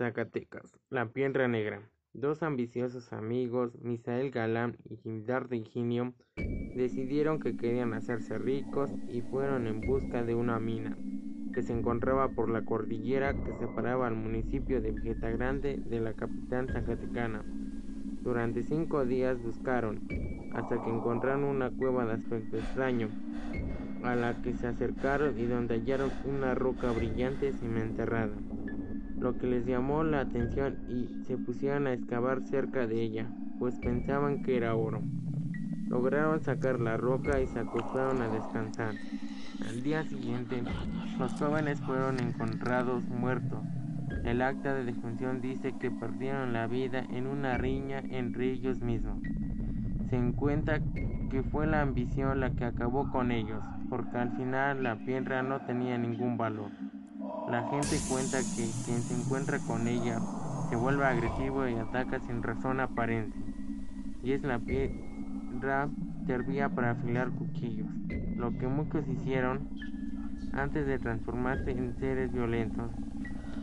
Zacatecas, La Piedra Negra. Dos ambiciosos amigos, Misael Galán y Gildar de Ingenio, decidieron que querían hacerse ricos y fueron en busca de una mina que se encontraba por la cordillera que separaba al municipio de Grande de la capital zacatecana. Durante cinco días buscaron, hasta que encontraron una cueva de aspecto extraño, a la que se acercaron y donde hallaron una roca brillante enterrada lo que les llamó la atención y se pusieron a excavar cerca de ella, pues pensaban que era oro. Lograron sacar la roca y se acostaron a descansar. Al día siguiente, los jóvenes fueron encontrados muertos. El acta de defunción dice que perdieron la vida en una riña entre ellos mismos. Se encuentra que fue la ambición la que acabó con ellos, porque al final la piedra no tenía ningún valor. La gente cuenta que quien se encuentra con ella se vuelve agresivo y ataca sin razón aparente. Y es la piedra servía para afilar cuchillos, lo que muchos hicieron antes de transformarse en seres violentos.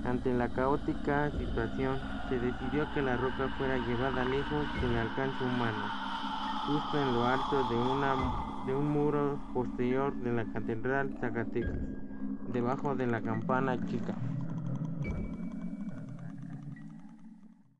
Ante la caótica situación, se decidió que la roca fuera llevada lejos del alcance humano, justo en lo alto de, de un muro posterior de la Catedral Zacatecas debajo de la campana chica.